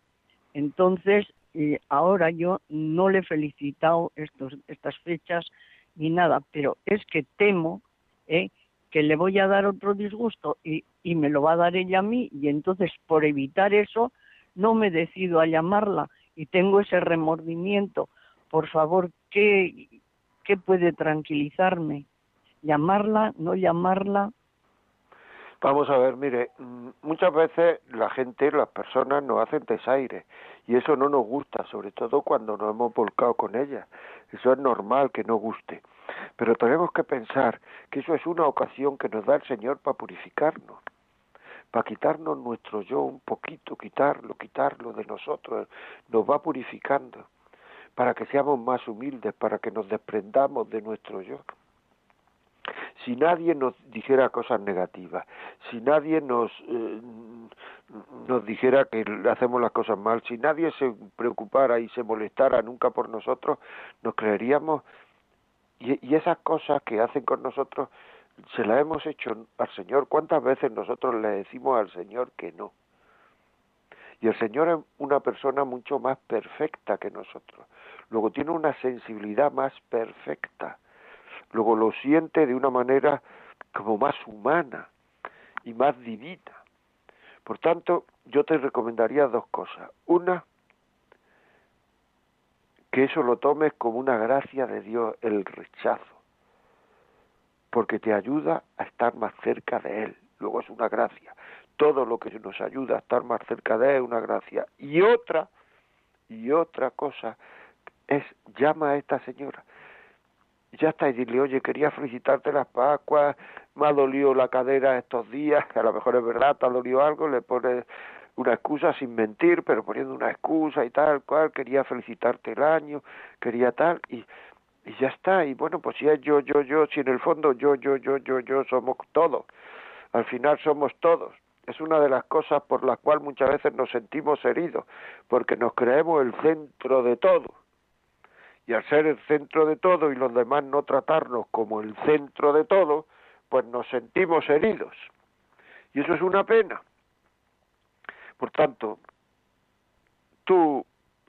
Entonces, eh, ahora yo no le he felicitado estos, estas fechas ni nada, pero es que temo eh, que le voy a dar otro disgusto y, y me lo va a dar ella a mí y entonces por evitar eso no me decido a llamarla y tengo ese remordimiento, por favor, ¿qué, qué puede tranquilizarme? ¿Llamarla? ¿No llamarla? Vamos a ver, mire, mm, muchas veces la gente, las personas nos hacen desaire y eso no nos gusta, sobre todo cuando nos hemos volcado con ella. Eso es normal que no guste. Pero tenemos que pensar que eso es una ocasión que nos da el Señor para purificarnos para quitarnos nuestro yo un poquito, quitarlo, quitarlo de nosotros, nos va purificando, para que seamos más humildes, para que nos desprendamos de nuestro yo. Si nadie nos dijera cosas negativas, si nadie nos, eh, nos dijera que hacemos las cosas mal, si nadie se preocupara y se molestara nunca por nosotros, nos creeríamos y, y esas cosas que hacen con nosotros se la hemos hecho al Señor. ¿Cuántas veces nosotros le decimos al Señor que no? Y el Señor es una persona mucho más perfecta que nosotros. Luego tiene una sensibilidad más perfecta. Luego lo siente de una manera como más humana y más divina. Por tanto, yo te recomendaría dos cosas. Una, que eso lo tomes como una gracia de Dios, el rechazo porque te ayuda a estar más cerca de Él. Luego es una gracia. Todo lo que nos ayuda a estar más cerca de Él es una gracia. Y otra, y otra cosa es, llama a esta señora. ya está, y dile, oye, quería felicitarte las Pascuas, me ha dolido la cadera estos días, que a lo mejor es verdad, te ha dolido algo, le pones una excusa sin mentir, pero poniendo una excusa y tal cual, quería felicitarte el año, quería tal, y, y ya está, y bueno, pues ya yo, yo, yo, si en el fondo yo, yo, yo, yo, yo somos todos, al final somos todos, es una de las cosas por las cuales muchas veces nos sentimos heridos, porque nos creemos el centro de todo. Y al ser el centro de todo y los demás no tratarnos como el centro de todo, pues nos sentimos heridos. Y eso es una pena. Por tanto, tú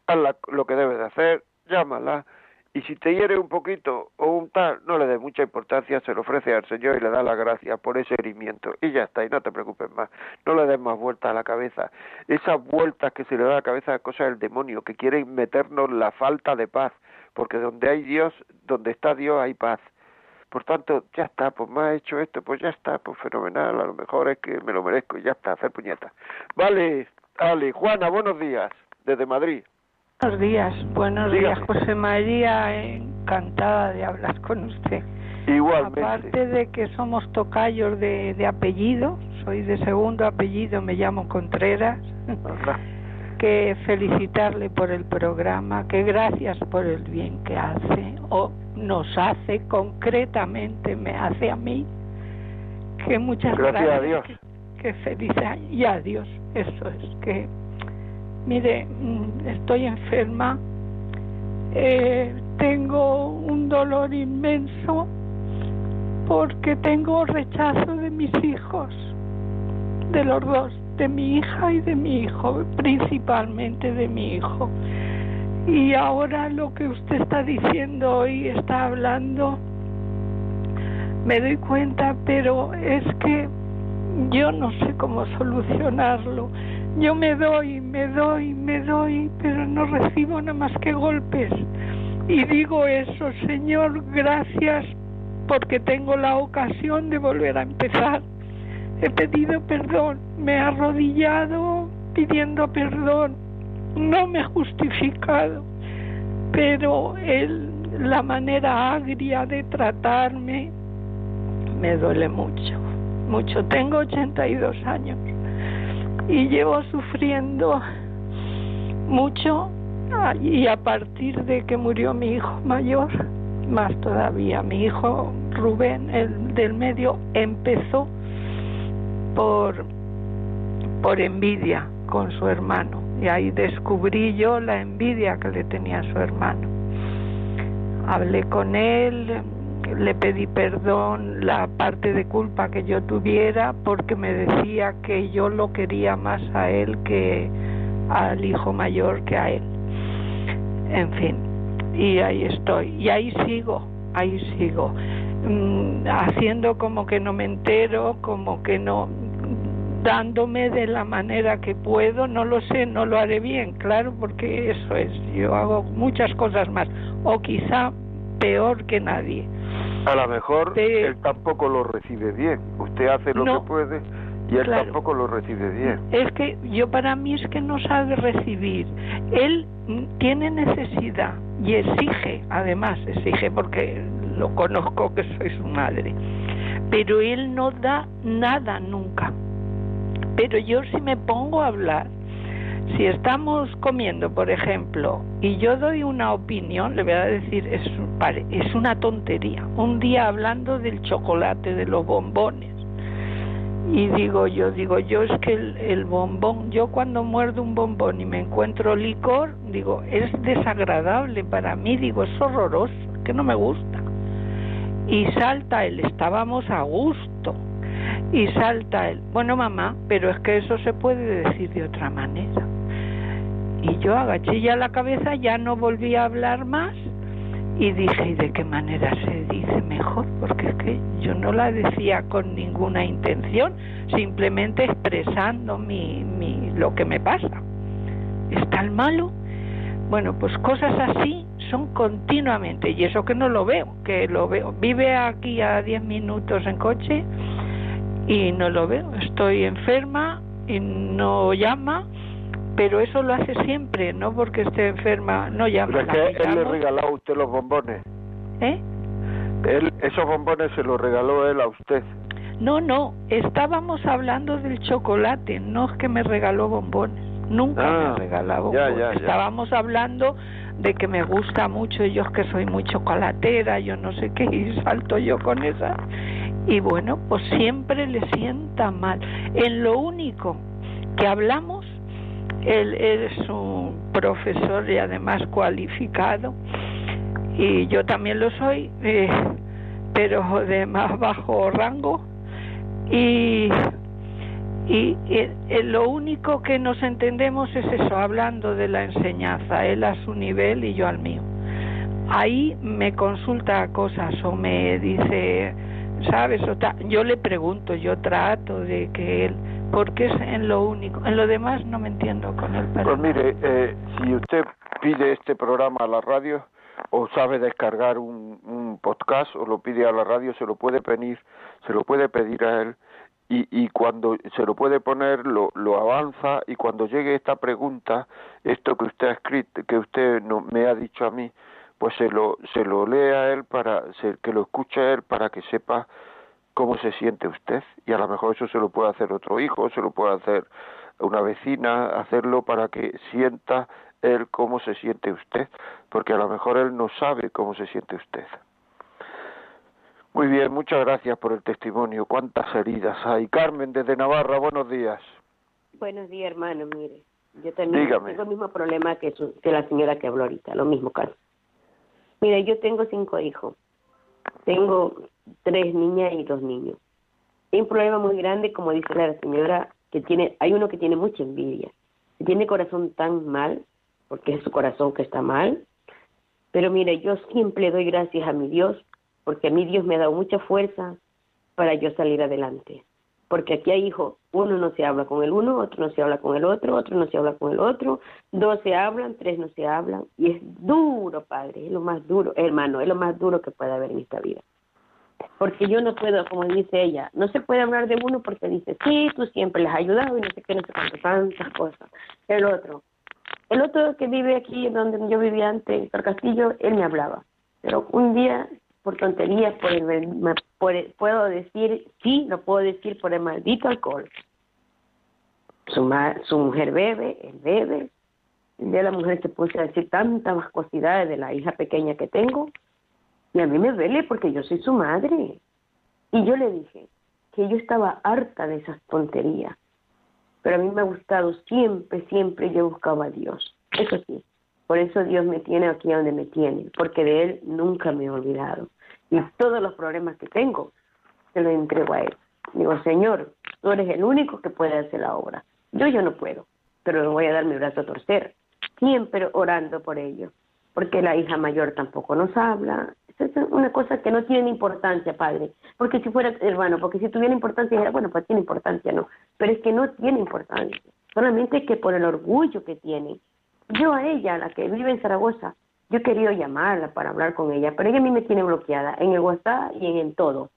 haz lo que debes de hacer, llámala, y si te hiere un poquito o un tal, no le dé mucha importancia, se lo ofrece al Señor y le da la gracia por ese herimiento. Y ya está, y no te preocupes más. No le des más vueltas a la cabeza. Esas vueltas que se le da a la cabeza es cosa del demonio, que quiere meternos la falta de paz. Porque donde hay Dios, donde está Dios hay paz. Por tanto, ya está, pues me ha hecho esto, pues ya está, pues fenomenal, a lo mejor es que me lo merezco y ya está, hacer puñeta. Vale, vale, Juana, buenos días, desde Madrid. Buenos días, buenos días, José María, encantada de hablar con usted. Igualmente. Aparte de que somos tocayos de, de apellido, soy de segundo apellido, me llamo Contreras que felicitarle por el programa, que gracias por el bien que hace o nos hace concretamente, me hace a mí, que muchas gracias. Gracias a Dios. Que, feliz y a Dios, eso es, que mire, mm, estoy enferma, eh, tengo un dolor inmenso porque tengo rechazo de mis hijos, de los dos de mi hija y de mi hijo, principalmente de mi hijo. Y ahora lo que usted está diciendo hoy, está hablando, me doy cuenta, pero es que yo no sé cómo solucionarlo. Yo me doy, me doy, me doy, pero no recibo nada más que golpes. Y digo eso, Señor, gracias porque tengo la ocasión de volver a empezar he pedido perdón, me he arrodillado pidiendo perdón, no me he justificado, pero él, la manera agria de tratarme me duele mucho, mucho. Tengo 82 años y llevo sufriendo mucho y a partir de que murió mi hijo mayor, más todavía, mi hijo Rubén, el del medio, empezó por, por envidia con su hermano. Y ahí descubrí yo la envidia que le tenía a su hermano. Hablé con él, le pedí perdón la parte de culpa que yo tuviera porque me decía que yo lo quería más a él que al hijo mayor que a él. En fin, y ahí estoy, y ahí sigo, ahí sigo. Mm, haciendo como que no me entero, como que no, dándome de la manera que puedo, no lo sé, no lo haré bien, claro, porque eso es, yo hago muchas cosas más, o quizá peor que nadie. A lo mejor él tampoco lo recibe bien, usted hace lo que puede y él tampoco lo recibe bien. Es que yo para mí es que no sabe recibir, él tiene necesidad y exige, además exige porque lo conozco que soy su madre, pero él no da nada nunca. Pero yo si me pongo a hablar, si estamos comiendo, por ejemplo, y yo doy una opinión, le voy a decir, es, es una tontería. Un día hablando del chocolate, de los bombones, y digo yo, digo yo es que el, el, bombón, yo cuando muerdo un bombón y me encuentro licor, digo, es desagradable para mí, digo, es horroroso, que no me gusta. Y salta él, estábamos a gusto. Y salta él, bueno mamá, pero es que eso se puede decir de otra manera. Y yo agaché ya la cabeza, ya no volví a hablar más y dije, ¿y de qué manera se dice mejor? Porque es que yo no la decía con ninguna intención, simplemente expresando mi, mi, lo que me pasa. ¿Está el malo? Bueno, pues cosas así son continuamente, y eso que no lo veo, que lo veo. Vive aquí a 10 minutos en coche y no lo veo. Estoy enferma y no llama, pero eso lo hace siempre, no porque esté enferma, no llama. Pero es que él le regaló a usted los bombones. ¿Eh? Él, esos bombones se los regaló él a usted. No, no, estábamos hablando del chocolate, no es que me regaló bombones, nunca me ah, regaló bombones. Estábamos hablando de que me gusta mucho, yo es que soy muy chocolatera, yo no sé qué, y salto yo con esa. Y bueno, pues siempre le sienta mal. En lo único que hablamos, él, es un profesor y además cualificado, y yo también lo soy, eh, pero de más bajo rango y, y, lo único que nos entendemos es eso, hablando de la enseñanza, él a su nivel y yo al mío. Ahí me consulta cosas o me dice, ¿sabes? O yo le pregunto, yo trato de que él, porque es en lo único, en lo demás no me entiendo con él. Pues mire, eh, si usted pide este programa a la radio, o sabe descargar un, un podcast o lo pide a la radio, se lo puede pedir, se lo puede pedir a él y, y cuando se lo puede poner lo, lo avanza y cuando llegue esta pregunta, esto que usted ha escrito, que usted no, me ha dicho a mí, pues se lo se lo lee a él para que lo escuche a él para que sepa cómo se siente usted y a lo mejor eso se lo puede hacer otro hijo, se lo puede hacer una vecina, hacerlo para que sienta él cómo se siente usted, porque a lo mejor él no sabe cómo se siente usted. Muy bien, muchas gracias por el testimonio. Cuántas heridas hay. Carmen, desde Navarra, buenos días. Buenos días, hermano. Mire, yo también tengo el mismo problema que, que la señora que habló ahorita, lo mismo caso. Mire, yo tengo cinco hijos. Tengo tres niñas y dos niños. Hay un problema muy grande, como dice la señora, que tiene, hay uno que tiene mucha envidia. Tiene corazón tan mal porque es su corazón que está mal. Pero mire, yo siempre doy gracias a mi Dios, porque a mí Dios me ha dado mucha fuerza para yo salir adelante. Porque aquí hay hijos, uno no se habla con el uno, otro no se habla con el otro, otro no se habla con el otro, dos se hablan, tres no se hablan. Y es duro, padre, es lo más duro, hermano, es lo más duro que puede haber en esta vida. Porque yo no puedo, como dice ella, no se puede hablar de uno porque dice, sí, tú siempre les has ayudado y no sé qué, no sé cuánto, tantas cosas. El otro, el otro que vive aquí, donde yo vivía antes, en Castillo, él me hablaba. Pero un día, por tonterías, por el, puedo decir, sí, lo puedo decir por el maldito alcohol. Su, su mujer bebe, él bebe. El de la mujer se puso a decir tantas vascosidades de la hija pequeña que tengo. Y a mí me duele porque yo soy su madre. Y yo le dije que yo estaba harta de esas tonterías pero a mí me ha gustado siempre, siempre yo buscaba a Dios. Eso sí, por eso Dios me tiene aquí donde me tiene, porque de Él nunca me he olvidado. Y todos los problemas que tengo, se los entrego a Él. Digo, Señor, tú eres el único que puede hacer la obra. Yo, yo no puedo, pero no voy a dar mi brazo a torcer. Siempre orando por ellos, porque la hija mayor tampoco nos habla, es una cosa que no tiene importancia, padre. Porque si fuera, hermano, porque si tuviera importancia, bueno, pues tiene importancia, no. Pero es que no tiene importancia. Solamente que por el orgullo que tiene. Yo a ella, la que vive en Zaragoza, yo he querido llamarla para hablar con ella, pero ella a mí me tiene bloqueada en el WhatsApp y en el todo.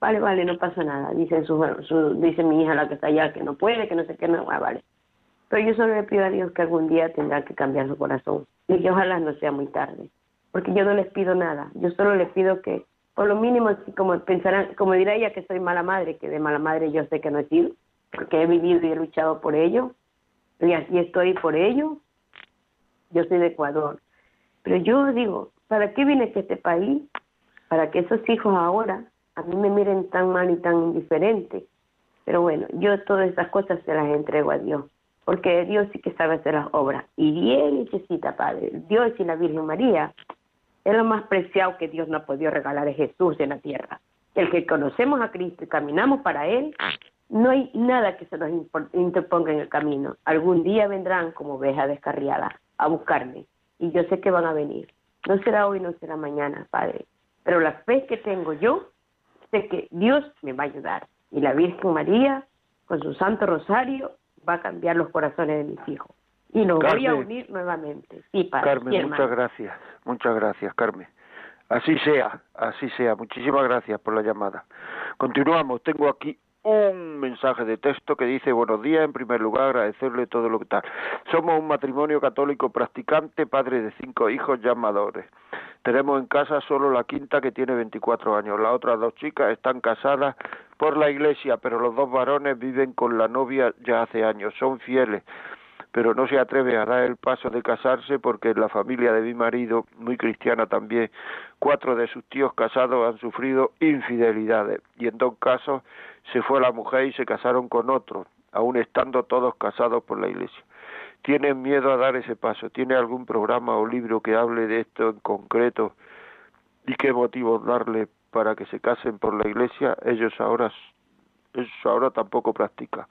Vale, vale, no pasa nada. Dice, su, dice mi hija, la que está allá, que no puede, que no sé qué, no, ah, vale. Pero yo solo le pido a Dios que algún día tendrá que cambiar su corazón y que ojalá no sea muy tarde porque yo no les pido nada, yo solo les pido que, por lo mínimo, como pensarán, como dirá ella que soy mala madre, que de mala madre yo sé que no he sido, porque he vivido y he luchado por ello, y así estoy por ello, yo soy de Ecuador. Pero yo digo, ¿para qué vine a este país? Para que esos hijos ahora a mí me miren tan mal y tan indiferente. Pero bueno, yo todas esas cosas se las entrego a Dios, porque Dios sí que sabe hacer las obras. Y bien necesita, Padre, Dios y la Virgen María es lo más preciado que Dios nos ha podido regalar es Jesús en la tierra. El que conocemos a Cristo y caminamos para Él, no hay nada que se nos interponga en el camino. Algún día vendrán como ovejas descarriadas a buscarme y yo sé que van a venir. No será hoy, no será mañana, Padre. Pero la fe que tengo yo, sé que Dios me va a ayudar. Y la Virgen María, con su Santo Rosario, va a cambiar los corazones de mis hijos. Y nos voy a unir nuevamente. Sí, padre. Carmen, muchas gracias. Muchas gracias, Carmen. Así sea, así sea. Muchísimas gracias por la llamada. Continuamos. Tengo aquí un mensaje de texto que dice buenos días, en primer lugar agradecerle todo lo que tal. Somos un matrimonio católico practicante, padre de cinco hijos llamadores. Tenemos en casa solo la quinta que tiene 24 años. Las otras dos chicas están casadas por la iglesia, pero los dos varones viven con la novia ya hace años, son fieles pero no se atreve a dar el paso de casarse porque la familia de mi marido, muy cristiana también, cuatro de sus tíos casados han sufrido infidelidades y en dos casos se fue la mujer y se casaron con otro, aun estando todos casados por la iglesia. ¿Tienen miedo a dar ese paso? ¿Tiene algún programa o libro que hable de esto en concreto y qué motivos darle para que se casen por la iglesia? Ellos ahora, ellos ahora tampoco practican.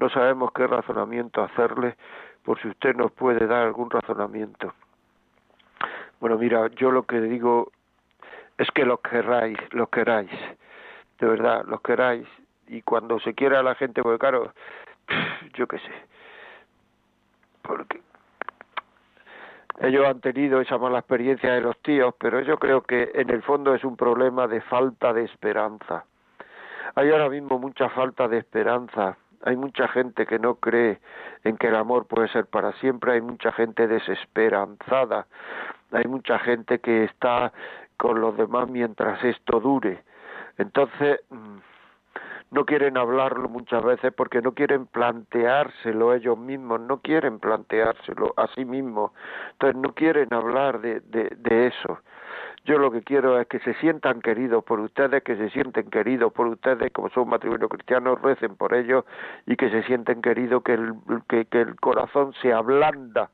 No sabemos qué razonamiento hacerle, por si usted nos puede dar algún razonamiento. Bueno, mira, yo lo que digo es que los queráis, los queráis, de verdad, los queráis, y cuando se quiera a la gente, porque claro, yo qué sé, porque ellos han tenido esa mala experiencia de los tíos, pero yo creo que en el fondo es un problema de falta de esperanza. Hay ahora mismo mucha falta de esperanza hay mucha gente que no cree en que el amor puede ser para siempre, hay mucha gente desesperanzada, hay mucha gente que está con los demás mientras esto dure. Entonces, mm, no quieren hablarlo muchas veces porque no quieren planteárselo ellos mismos, no quieren planteárselo a sí mismos, entonces no quieren hablar de, de, de eso. Yo lo que quiero es que se sientan queridos por ustedes, que se sienten queridos por ustedes, como son matrimonio cristiano, recen por ellos y que se sienten queridos, que el, que, que el corazón se ablanda,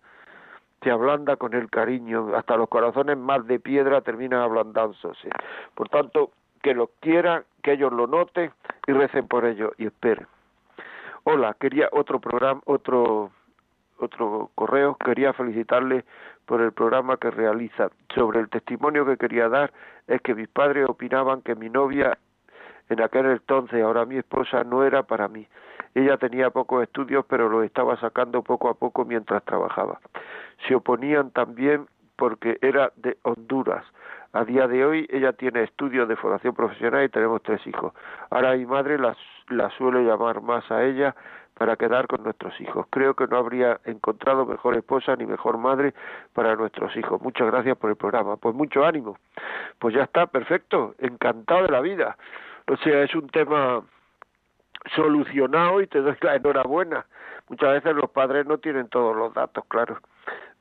se ablanda con el cariño, hasta los corazones más de piedra terminan ablandándose. Por tanto, que los quieran, que ellos lo noten y recen por ellos y esperen. Hola, quería otro programa, otro otro correo, quería felicitarle por el programa que realiza. Sobre el testimonio que quería dar es que mis padres opinaban que mi novia en aquel entonces, ahora mi esposa, no era para mí. Ella tenía pocos estudios, pero los estaba sacando poco a poco mientras trabajaba. Se oponían también porque era de Honduras. A día de hoy ella tiene estudios de formación profesional y tenemos tres hijos. Ahora mi madre la, la suele llamar más a ella para quedar con nuestros hijos. Creo que no habría encontrado mejor esposa ni mejor madre para nuestros hijos. Muchas gracias por el programa. Pues mucho ánimo. Pues ya está, perfecto. Encantado de la vida. O sea, es un tema solucionado y te doy la enhorabuena. Muchas veces los padres no tienen todos los datos, claro.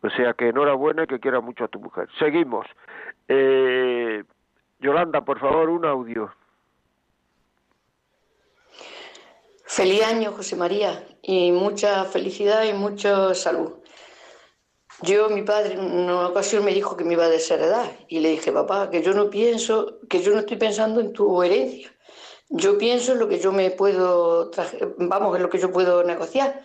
O sea que enhorabuena y que quiera mucho a tu mujer. Seguimos. Eh, Yolanda, por favor, un audio. Feliz año, José María, y mucha felicidad y mucha salud. Yo, mi padre, en una ocasión me dijo que me iba a desheredar y le dije, papá, que yo no pienso, que yo no estoy pensando en tu herencia. Yo pienso en lo que yo me puedo, vamos, en lo que yo puedo negociar.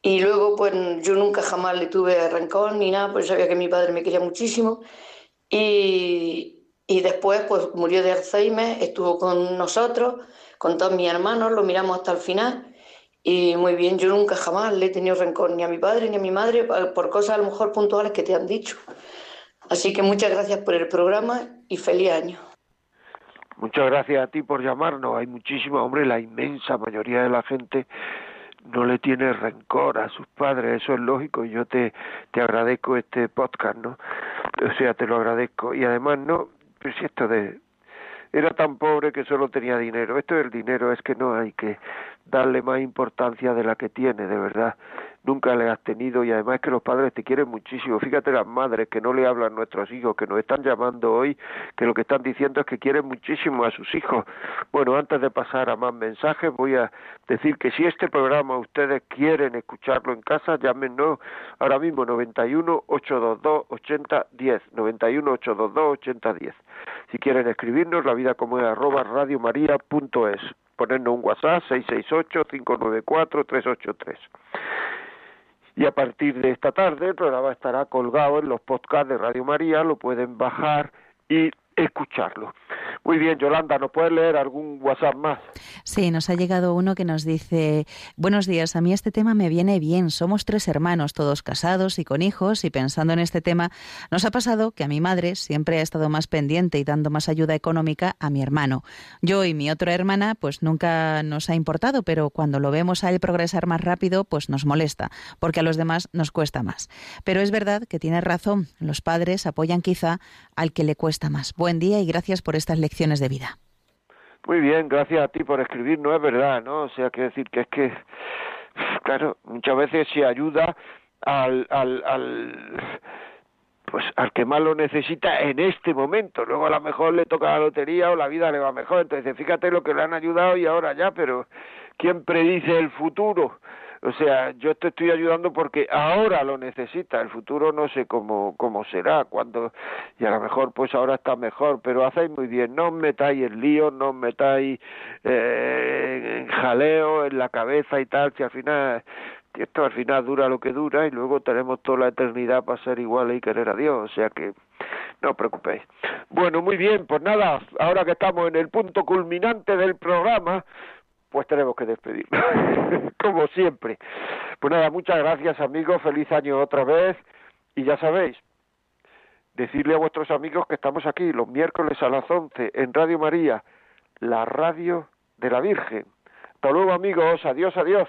Y luego, pues yo nunca jamás le tuve rencor ni nada, pues sabía que mi padre me quería muchísimo. Y, y después, pues murió de Alzheimer, estuvo con nosotros con todos mis hermanos, lo miramos hasta el final y muy bien, yo nunca jamás le he tenido rencor ni a mi padre ni a mi madre por cosas a lo mejor puntuales que te han dicho. Así que muchas gracias por el programa y feliz año. Muchas gracias a ti por llamarnos. Hay muchísima, hombre, la inmensa mayoría de la gente no le tiene rencor a sus padres, eso es lógico, y yo te, te agradezco este podcast, ¿no? O sea, te lo agradezco. Y además, no, pues esto de, era tan pobre que solo tenía dinero. Esto del dinero es que no hay que darle más importancia de la que tiene, de verdad. Nunca le has tenido y además que los padres te quieren muchísimo. Fíjate las madres que no le hablan a nuestros hijos, que nos están llamando hoy, que lo que están diciendo es que quieren muchísimo a sus hijos. Bueno, antes de pasar a más mensajes, voy a decir que si este programa ustedes quieren escucharlo en casa, llámenos ahora mismo 91 822 8010, 91 822 8010. Si quieren escribirnos, la vida como es arroba radiomaria.es ponernos un WhatsApp 668-594-383. Y a partir de esta tarde el programa estará colgado en los podcasts de Radio María, lo pueden bajar y escucharlo. Muy bien, Yolanda, ¿nos puedes leer algún WhatsApp más? Sí, nos ha llegado uno que nos dice, buenos días, a mí este tema me viene bien, somos tres hermanos, todos casados y con hijos, y pensando en este tema, nos ha pasado que a mi madre siempre ha estado más pendiente y dando más ayuda económica a mi hermano. Yo y mi otra hermana, pues nunca nos ha importado, pero cuando lo vemos a él progresar más rápido, pues nos molesta, porque a los demás nos cuesta más. Pero es verdad que tiene razón, los padres apoyan quizá al que le cuesta más. Buen día y gracias por estas lecciones de vida. Muy bien, gracias a ti por escribir, no es verdad, ¿no? O sea, quiero decir que es que, claro, muchas veces se ayuda al, al, al pues al que más lo necesita en este momento. Luego a lo mejor le toca la lotería o la vida le va mejor. Entonces, fíjate lo que le han ayudado y ahora ya, pero ¿quién predice el futuro? O sea, yo te estoy ayudando porque ahora lo necesita, el futuro no sé cómo, cómo será, cuando, y a lo mejor pues ahora está mejor, pero hacéis muy bien, no os metáis en lío, no os metáis eh, en jaleo, en la cabeza y tal, que al final, esto al final dura lo que dura y luego tenemos toda la eternidad para ser iguales y querer a Dios, o sea que no os preocupéis. Bueno, muy bien, pues nada, ahora que estamos en el punto culminante del programa, pues tenemos que despedirnos, como siempre. Pues nada, muchas gracias amigos, feliz año otra vez y ya sabéis, decirle a vuestros amigos que estamos aquí los miércoles a las 11 en Radio María, la radio de la Virgen. Hasta luego amigos, adiós, adiós.